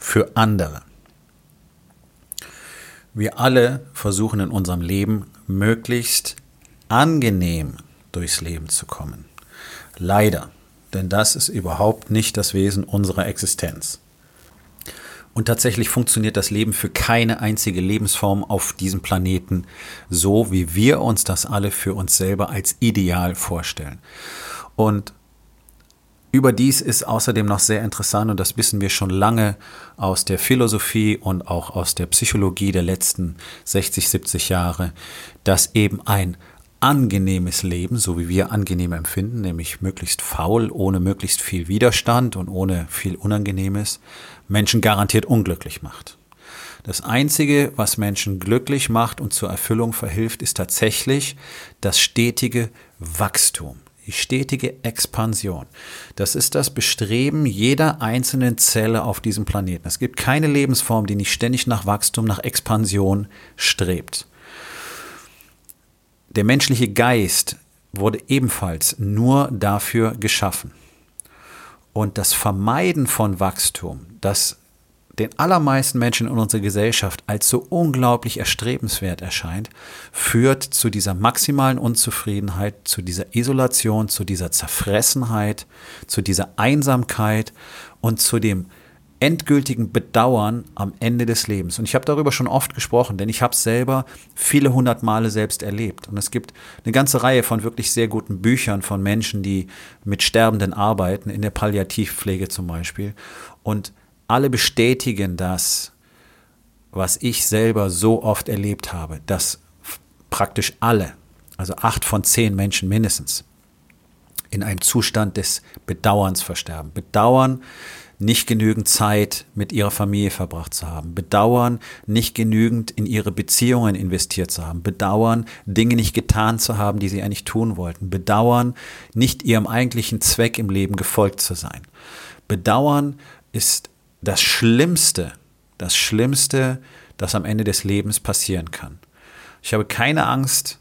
für andere. Wir alle versuchen in unserem Leben möglichst angenehm durchs Leben zu kommen. Leider, denn das ist überhaupt nicht das Wesen unserer Existenz. Und tatsächlich funktioniert das Leben für keine einzige Lebensform auf diesem Planeten so, wie wir uns das alle für uns selber als ideal vorstellen. Und Überdies ist außerdem noch sehr interessant, und das wissen wir schon lange aus der Philosophie und auch aus der Psychologie der letzten 60, 70 Jahre, dass eben ein angenehmes Leben, so wie wir angenehm empfinden, nämlich möglichst faul, ohne möglichst viel Widerstand und ohne viel Unangenehmes, Menschen garantiert unglücklich macht. Das Einzige, was Menschen glücklich macht und zur Erfüllung verhilft, ist tatsächlich das stetige Wachstum die stetige Expansion. Das ist das Bestreben jeder einzelnen Zelle auf diesem Planeten. Es gibt keine Lebensform, die nicht ständig nach Wachstum, nach Expansion strebt. Der menschliche Geist wurde ebenfalls nur dafür geschaffen. Und das Vermeiden von Wachstum, das den allermeisten Menschen in unserer Gesellschaft als so unglaublich erstrebenswert erscheint, führt zu dieser maximalen Unzufriedenheit, zu dieser Isolation, zu dieser Zerfressenheit, zu dieser Einsamkeit und zu dem endgültigen Bedauern am Ende des Lebens. Und ich habe darüber schon oft gesprochen, denn ich habe es selber viele hundert Male selbst erlebt. Und es gibt eine ganze Reihe von wirklich sehr guten Büchern von Menschen, die mit Sterbenden arbeiten, in der Palliativpflege zum Beispiel. Und alle bestätigen das, was ich selber so oft erlebt habe, dass praktisch alle, also acht von zehn Menschen mindestens, in einem Zustand des Bedauerns versterben. Bedauern, nicht genügend Zeit mit ihrer Familie verbracht zu haben. Bedauern, nicht genügend in ihre Beziehungen investiert zu haben. Bedauern, Dinge nicht getan zu haben, die sie eigentlich tun wollten. Bedauern, nicht ihrem eigentlichen Zweck im Leben gefolgt zu sein. Bedauern ist das Schlimmste, das Schlimmste, das am Ende des Lebens passieren kann. Ich habe keine Angst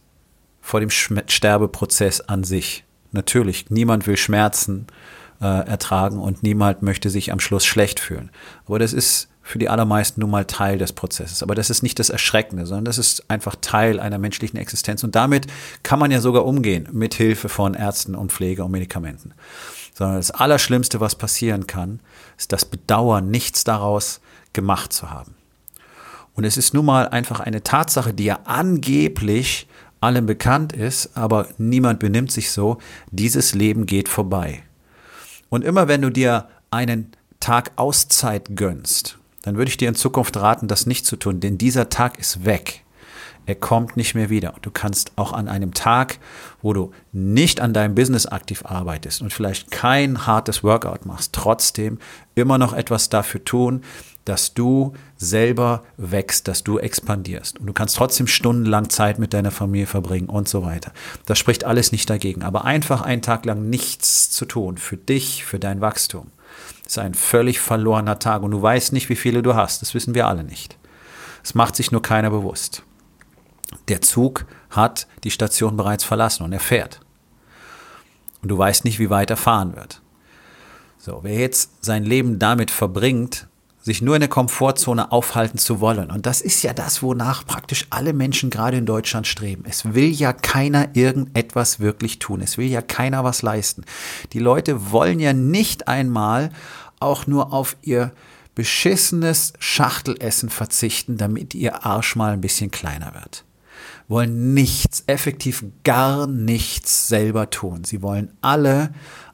vor dem Sterbeprozess an sich. Natürlich, niemand will Schmerzen äh, ertragen und niemand möchte sich am Schluss schlecht fühlen. Aber das ist für die allermeisten nun mal Teil des Prozesses. Aber das ist nicht das Erschreckende, sondern das ist einfach Teil einer menschlichen Existenz. Und damit kann man ja sogar umgehen mit Hilfe von Ärzten und Pflege und Medikamenten sondern das Allerschlimmste, was passieren kann, ist das Bedauern, nichts daraus gemacht zu haben. Und es ist nun mal einfach eine Tatsache, die ja angeblich allem bekannt ist, aber niemand benimmt sich so, dieses Leben geht vorbei. Und immer wenn du dir einen Tag Auszeit gönnst, dann würde ich dir in Zukunft raten, das nicht zu tun, denn dieser Tag ist weg. Er kommt nicht mehr wieder. Du kannst auch an einem Tag, wo du nicht an deinem Business aktiv arbeitest und vielleicht kein hartes Workout machst, trotzdem immer noch etwas dafür tun, dass du selber wächst, dass du expandierst. Und du kannst trotzdem stundenlang Zeit mit deiner Familie verbringen und so weiter. Das spricht alles nicht dagegen. Aber einfach einen Tag lang nichts zu tun für dich, für dein Wachstum, ist ein völlig verlorener Tag. Und du weißt nicht, wie viele du hast. Das wissen wir alle nicht. Es macht sich nur keiner bewusst. Der Zug hat die Station bereits verlassen und er fährt. Und du weißt nicht, wie weit er fahren wird. So, wer jetzt sein Leben damit verbringt, sich nur in der Komfortzone aufhalten zu wollen. Und das ist ja das, wonach praktisch alle Menschen gerade in Deutschland streben. Es will ja keiner irgendetwas wirklich tun. Es will ja keiner was leisten. Die Leute wollen ja nicht einmal auch nur auf ihr beschissenes Schachtelessen verzichten, damit ihr Arsch mal ein bisschen kleiner wird wollen nichts, effektiv gar nichts selber tun. Sie wollen alle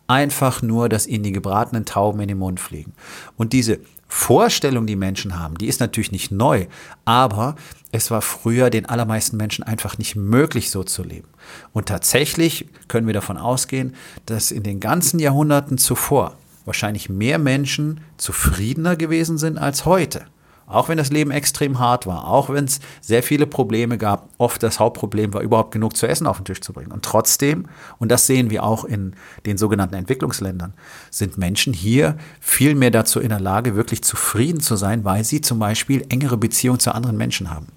einfach nur, dass ihnen die gebratenen Tauben in den Mund fliegen. Und diese Vorstellung, die Menschen haben, die ist natürlich nicht neu, aber es war früher den allermeisten Menschen einfach nicht möglich, so zu leben. Und tatsächlich können wir davon ausgehen, dass in den ganzen Jahrhunderten zuvor wahrscheinlich mehr Menschen zufriedener gewesen sind als heute. Auch wenn das Leben extrem hart war, auch wenn es sehr viele Probleme gab, oft das Hauptproblem war, überhaupt genug zu essen auf den Tisch zu bringen. Und trotzdem, und das sehen wir auch in den sogenannten Entwicklungsländern, sind Menschen hier viel mehr dazu in der Lage, wirklich zufrieden zu sein, weil sie zum Beispiel engere Beziehungen zu anderen Menschen haben.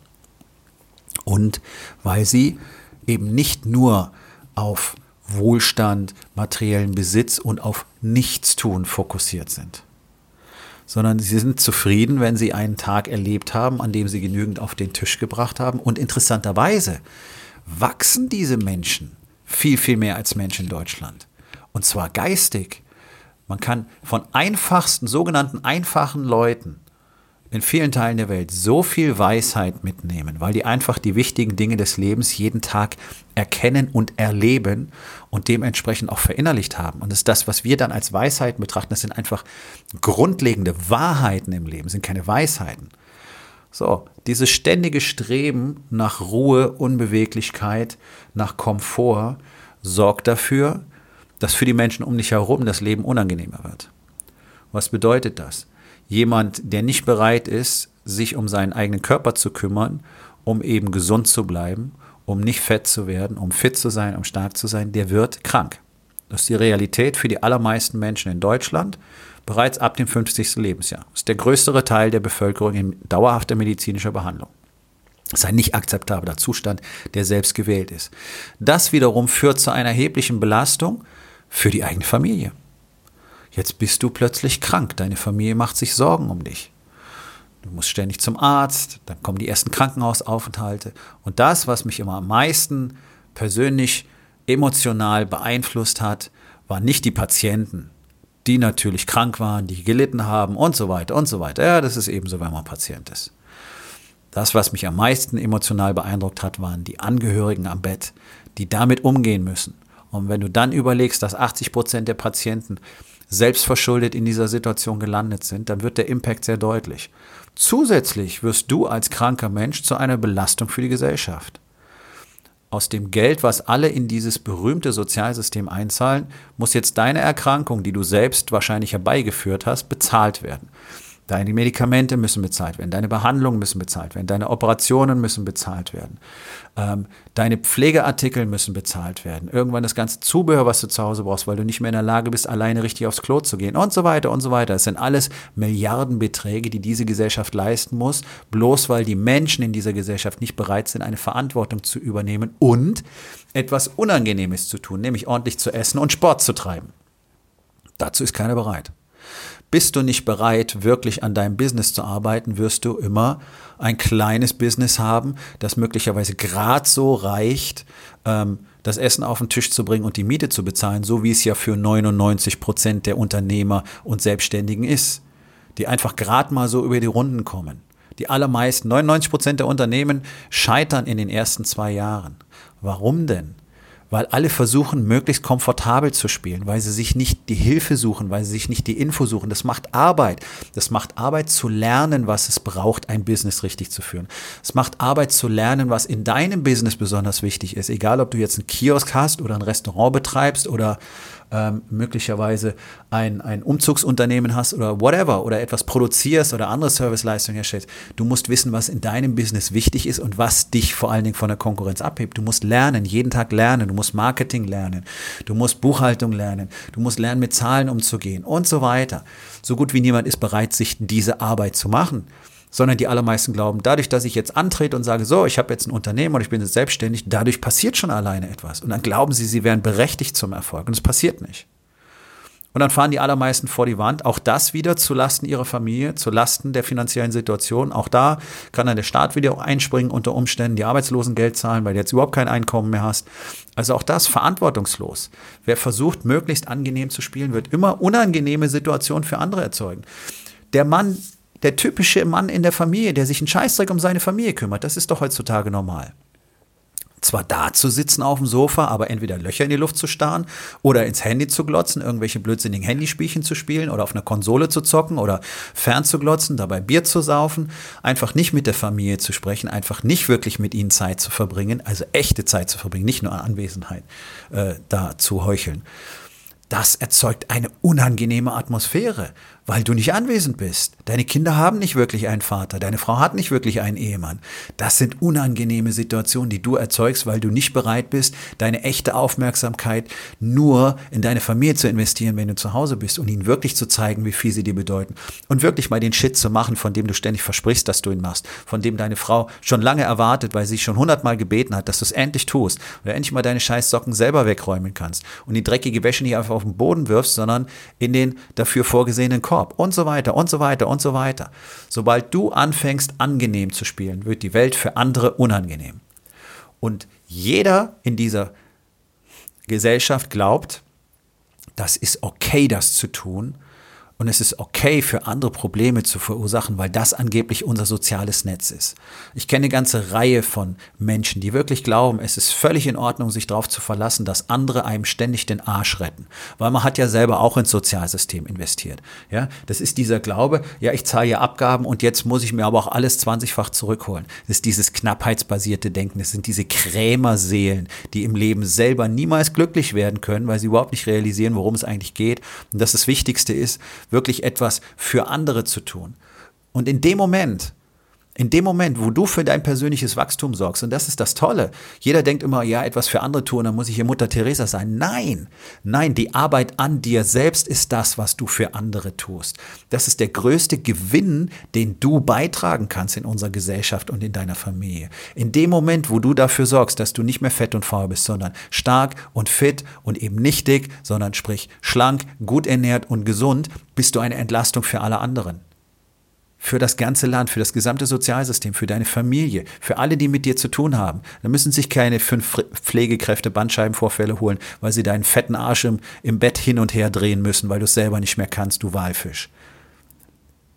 Und weil sie eben nicht nur auf Wohlstand, materiellen Besitz und auf Nichtstun fokussiert sind sondern sie sind zufrieden, wenn sie einen Tag erlebt haben, an dem sie genügend auf den Tisch gebracht haben. Und interessanterweise wachsen diese Menschen viel, viel mehr als Menschen in Deutschland. Und zwar geistig. Man kann von einfachsten, sogenannten einfachen Leuten in vielen Teilen der Welt so viel Weisheit mitnehmen, weil die einfach die wichtigen Dinge des Lebens jeden Tag erkennen und erleben und dementsprechend auch verinnerlicht haben. Und das ist das, was wir dann als Weisheit betrachten. Das sind einfach grundlegende Wahrheiten im Leben, sind keine Weisheiten. So, dieses ständige Streben nach Ruhe, Unbeweglichkeit, nach Komfort sorgt dafür, dass für die Menschen um dich herum das Leben unangenehmer wird. Was bedeutet das? Jemand, der nicht bereit ist, sich um seinen eigenen Körper zu kümmern, um eben gesund zu bleiben, um nicht fett zu werden, um fit zu sein, um stark zu sein, der wird krank. Das ist die Realität für die allermeisten Menschen in Deutschland bereits ab dem 50. Lebensjahr. Das ist der größere Teil der Bevölkerung in dauerhafter medizinischer Behandlung. Das ist ein nicht akzeptabler Zustand, der selbst gewählt ist. Das wiederum führt zu einer erheblichen Belastung für die eigene Familie. Jetzt bist du plötzlich krank, deine Familie macht sich Sorgen um dich. Du musst ständig zum Arzt, dann kommen die ersten Krankenhausaufenthalte. Und das, was mich immer am meisten persönlich emotional beeinflusst hat, waren nicht die Patienten, die natürlich krank waren, die gelitten haben und so weiter und so weiter. Ja, das ist ebenso, wenn man Patient ist. Das, was mich am meisten emotional beeindruckt hat, waren die Angehörigen am Bett, die damit umgehen müssen. Und wenn du dann überlegst, dass 80 Prozent der Patienten selbstverschuldet in dieser Situation gelandet sind, dann wird der Impact sehr deutlich. Zusätzlich wirst du als kranker Mensch zu einer Belastung für die Gesellschaft. Aus dem Geld, was alle in dieses berühmte Sozialsystem einzahlen, muss jetzt deine Erkrankung, die du selbst wahrscheinlich herbeigeführt hast, bezahlt werden. Deine Medikamente müssen bezahlt werden, deine Behandlungen müssen bezahlt werden, deine Operationen müssen bezahlt werden, ähm, deine Pflegeartikel müssen bezahlt werden, irgendwann das ganze Zubehör, was du zu Hause brauchst, weil du nicht mehr in der Lage bist, alleine richtig aufs Klo zu gehen und so weiter und so weiter. Es sind alles Milliardenbeträge, die diese Gesellschaft leisten muss, bloß weil die Menschen in dieser Gesellschaft nicht bereit sind, eine Verantwortung zu übernehmen und etwas Unangenehmes zu tun, nämlich ordentlich zu essen und Sport zu treiben. Dazu ist keiner bereit. Bist du nicht bereit, wirklich an deinem Business zu arbeiten, wirst du immer ein kleines Business haben, das möglicherweise gerade so reicht, ähm, das Essen auf den Tisch zu bringen und die Miete zu bezahlen, so wie es ja für 99 Prozent der Unternehmer und Selbstständigen ist, die einfach gerade mal so über die Runden kommen. Die allermeisten, 99 Prozent der Unternehmen scheitern in den ersten zwei Jahren. Warum denn? Weil alle versuchen, möglichst komfortabel zu spielen, weil sie sich nicht die Hilfe suchen, weil sie sich nicht die Info suchen. Das macht Arbeit. Das macht Arbeit zu lernen, was es braucht, ein Business richtig zu führen. Es macht Arbeit zu lernen, was in deinem Business besonders wichtig ist. Egal, ob du jetzt einen Kiosk hast oder ein Restaurant betreibst oder ähm, möglicherweise ein, ein Umzugsunternehmen hast oder whatever oder etwas produzierst oder andere Serviceleistungen herstellst. Du musst wissen, was in deinem Business wichtig ist und was dich vor allen Dingen von der Konkurrenz abhebt. Du musst lernen, jeden Tag lernen. Du musst Marketing lernen. Du musst Buchhaltung lernen. Du musst lernen, mit Zahlen umzugehen und so weiter. So gut wie niemand ist bereit, sich diese Arbeit zu machen sondern die allermeisten glauben, dadurch, dass ich jetzt antrete und sage, so, ich habe jetzt ein Unternehmen und ich bin jetzt selbstständig, dadurch passiert schon alleine etwas. Und dann glauben sie, sie wären berechtigt zum Erfolg. Und es passiert nicht. Und dann fahren die allermeisten vor die Wand. Auch das wieder zu Lasten ihrer Familie, zu Lasten der finanziellen Situation. Auch da kann dann der Staat wieder einspringen, unter Umständen die Arbeitslosengeld zahlen, weil du jetzt überhaupt kein Einkommen mehr hast. Also auch das verantwortungslos. Wer versucht, möglichst angenehm zu spielen, wird immer unangenehme Situationen für andere erzeugen. Der Mann, der typische Mann in der Familie, der sich einen Scheißdreck um seine Familie kümmert, das ist doch heutzutage normal. Zwar da zu sitzen auf dem Sofa, aber entweder Löcher in die Luft zu starren oder ins Handy zu glotzen, irgendwelche blödsinnigen Handyspielchen zu spielen oder auf einer Konsole zu zocken oder fern zu glotzen, dabei Bier zu saufen, einfach nicht mit der Familie zu sprechen, einfach nicht wirklich mit ihnen Zeit zu verbringen, also echte Zeit zu verbringen, nicht nur an Anwesenheit äh, da zu heucheln das erzeugt eine unangenehme Atmosphäre, weil du nicht anwesend bist. Deine Kinder haben nicht wirklich einen Vater, deine Frau hat nicht wirklich einen Ehemann. Das sind unangenehme Situationen, die du erzeugst, weil du nicht bereit bist, deine echte Aufmerksamkeit nur in deine Familie zu investieren, wenn du zu Hause bist und ihnen wirklich zu zeigen, wie viel sie dir bedeuten. Und wirklich mal den Shit zu machen, von dem du ständig versprichst, dass du ihn machst, von dem deine Frau schon lange erwartet, weil sie schon hundertmal gebeten hat, dass du es endlich tust. Oder endlich mal deine scheiß Socken selber wegräumen kannst und die dreckige Wäsche nicht einfach auf den Boden wirfst, sondern in den dafür vorgesehenen Korb und so weiter und so weiter und so weiter. Sobald du anfängst, angenehm zu spielen, wird die Welt für andere unangenehm. Und jeder in dieser Gesellschaft glaubt, das ist okay, das zu tun und es ist okay, für andere Probleme zu verursachen, weil das angeblich unser soziales Netz ist. Ich kenne eine ganze Reihe von Menschen, die wirklich glauben, es ist völlig in Ordnung, sich darauf zu verlassen, dass andere einem ständig den Arsch retten. Weil man hat ja selber auch ins Sozialsystem investiert. Ja, das ist dieser Glaube, ja, ich zahle ja Abgaben und jetzt muss ich mir aber auch alles 20-fach zurückholen. Das ist dieses knappheitsbasierte Denken. Das sind diese Krämerseelen, die im Leben selber niemals glücklich werden können, weil sie überhaupt nicht realisieren, worum es eigentlich geht. Und dass das Wichtigste ist, wirklich etwas für andere zu tun. Und in dem Moment, in dem Moment, wo du für dein persönliches Wachstum sorgst, und das ist das Tolle, jeder denkt immer, ja, etwas für andere tun, dann muss ich hier Mutter Teresa sein. Nein, nein, die Arbeit an dir selbst ist das, was du für andere tust. Das ist der größte Gewinn, den du beitragen kannst in unserer Gesellschaft und in deiner Familie. In dem Moment, wo du dafür sorgst, dass du nicht mehr fett und faul bist, sondern stark und fit und eben nicht dick, sondern sprich schlank, gut ernährt und gesund, bist du eine Entlastung für alle anderen für das ganze Land, für das gesamte Sozialsystem, für deine Familie, für alle, die mit dir zu tun haben. Da müssen sich keine fünf Pflegekräfte Bandscheibenvorfälle holen, weil sie deinen fetten Arsch im, im Bett hin und her drehen müssen, weil du es selber nicht mehr kannst, du Walfisch.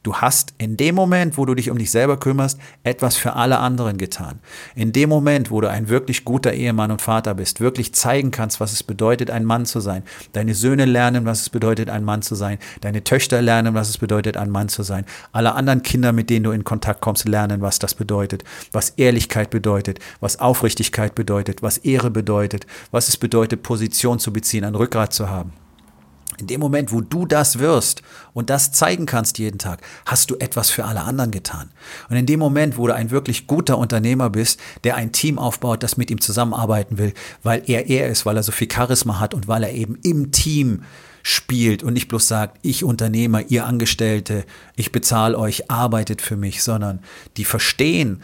Du hast in dem Moment, wo du dich um dich selber kümmerst, etwas für alle anderen getan. In dem Moment, wo du ein wirklich guter Ehemann und Vater bist, wirklich zeigen kannst, was es bedeutet, ein Mann zu sein. Deine Söhne lernen, was es bedeutet, ein Mann zu sein. Deine Töchter lernen, was es bedeutet, ein Mann zu sein. Alle anderen Kinder, mit denen du in Kontakt kommst, lernen, was das bedeutet. Was Ehrlichkeit bedeutet, was Aufrichtigkeit bedeutet, was Ehre bedeutet, was es bedeutet, Position zu beziehen, ein Rückgrat zu haben. In dem Moment, wo du das wirst und das zeigen kannst jeden Tag, hast du etwas für alle anderen getan. Und in dem Moment, wo du ein wirklich guter Unternehmer bist, der ein Team aufbaut, das mit ihm zusammenarbeiten will, weil er er ist, weil er so viel Charisma hat und weil er eben im Team spielt und nicht bloß sagt, ich Unternehmer, ihr Angestellte, ich bezahle euch, arbeitet für mich, sondern die verstehen,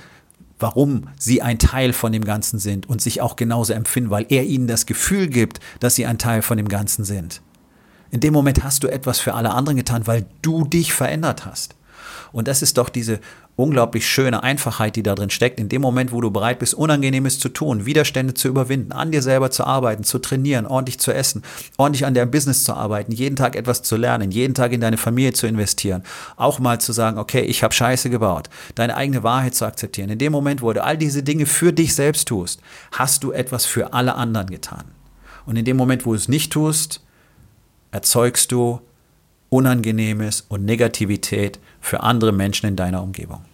warum sie ein Teil von dem Ganzen sind und sich auch genauso empfinden, weil er ihnen das Gefühl gibt, dass sie ein Teil von dem Ganzen sind. In dem Moment hast du etwas für alle anderen getan, weil du dich verändert hast. Und das ist doch diese unglaublich schöne Einfachheit, die da drin steckt. In dem Moment, wo du bereit bist, Unangenehmes zu tun, Widerstände zu überwinden, an dir selber zu arbeiten, zu trainieren, ordentlich zu essen, ordentlich an deinem Business zu arbeiten, jeden Tag etwas zu lernen, jeden Tag in deine Familie zu investieren, auch mal zu sagen, okay, ich habe Scheiße gebaut, deine eigene Wahrheit zu akzeptieren. In dem Moment, wo du all diese Dinge für dich selbst tust, hast du etwas für alle anderen getan. Und in dem Moment, wo du es nicht tust, erzeugst du Unangenehmes und Negativität für andere Menschen in deiner Umgebung.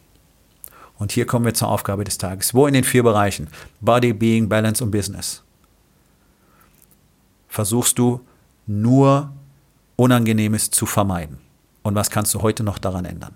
Und hier kommen wir zur Aufgabe des Tages. Wo in den vier Bereichen Body, Being, Balance und Business versuchst du nur Unangenehmes zu vermeiden? Und was kannst du heute noch daran ändern?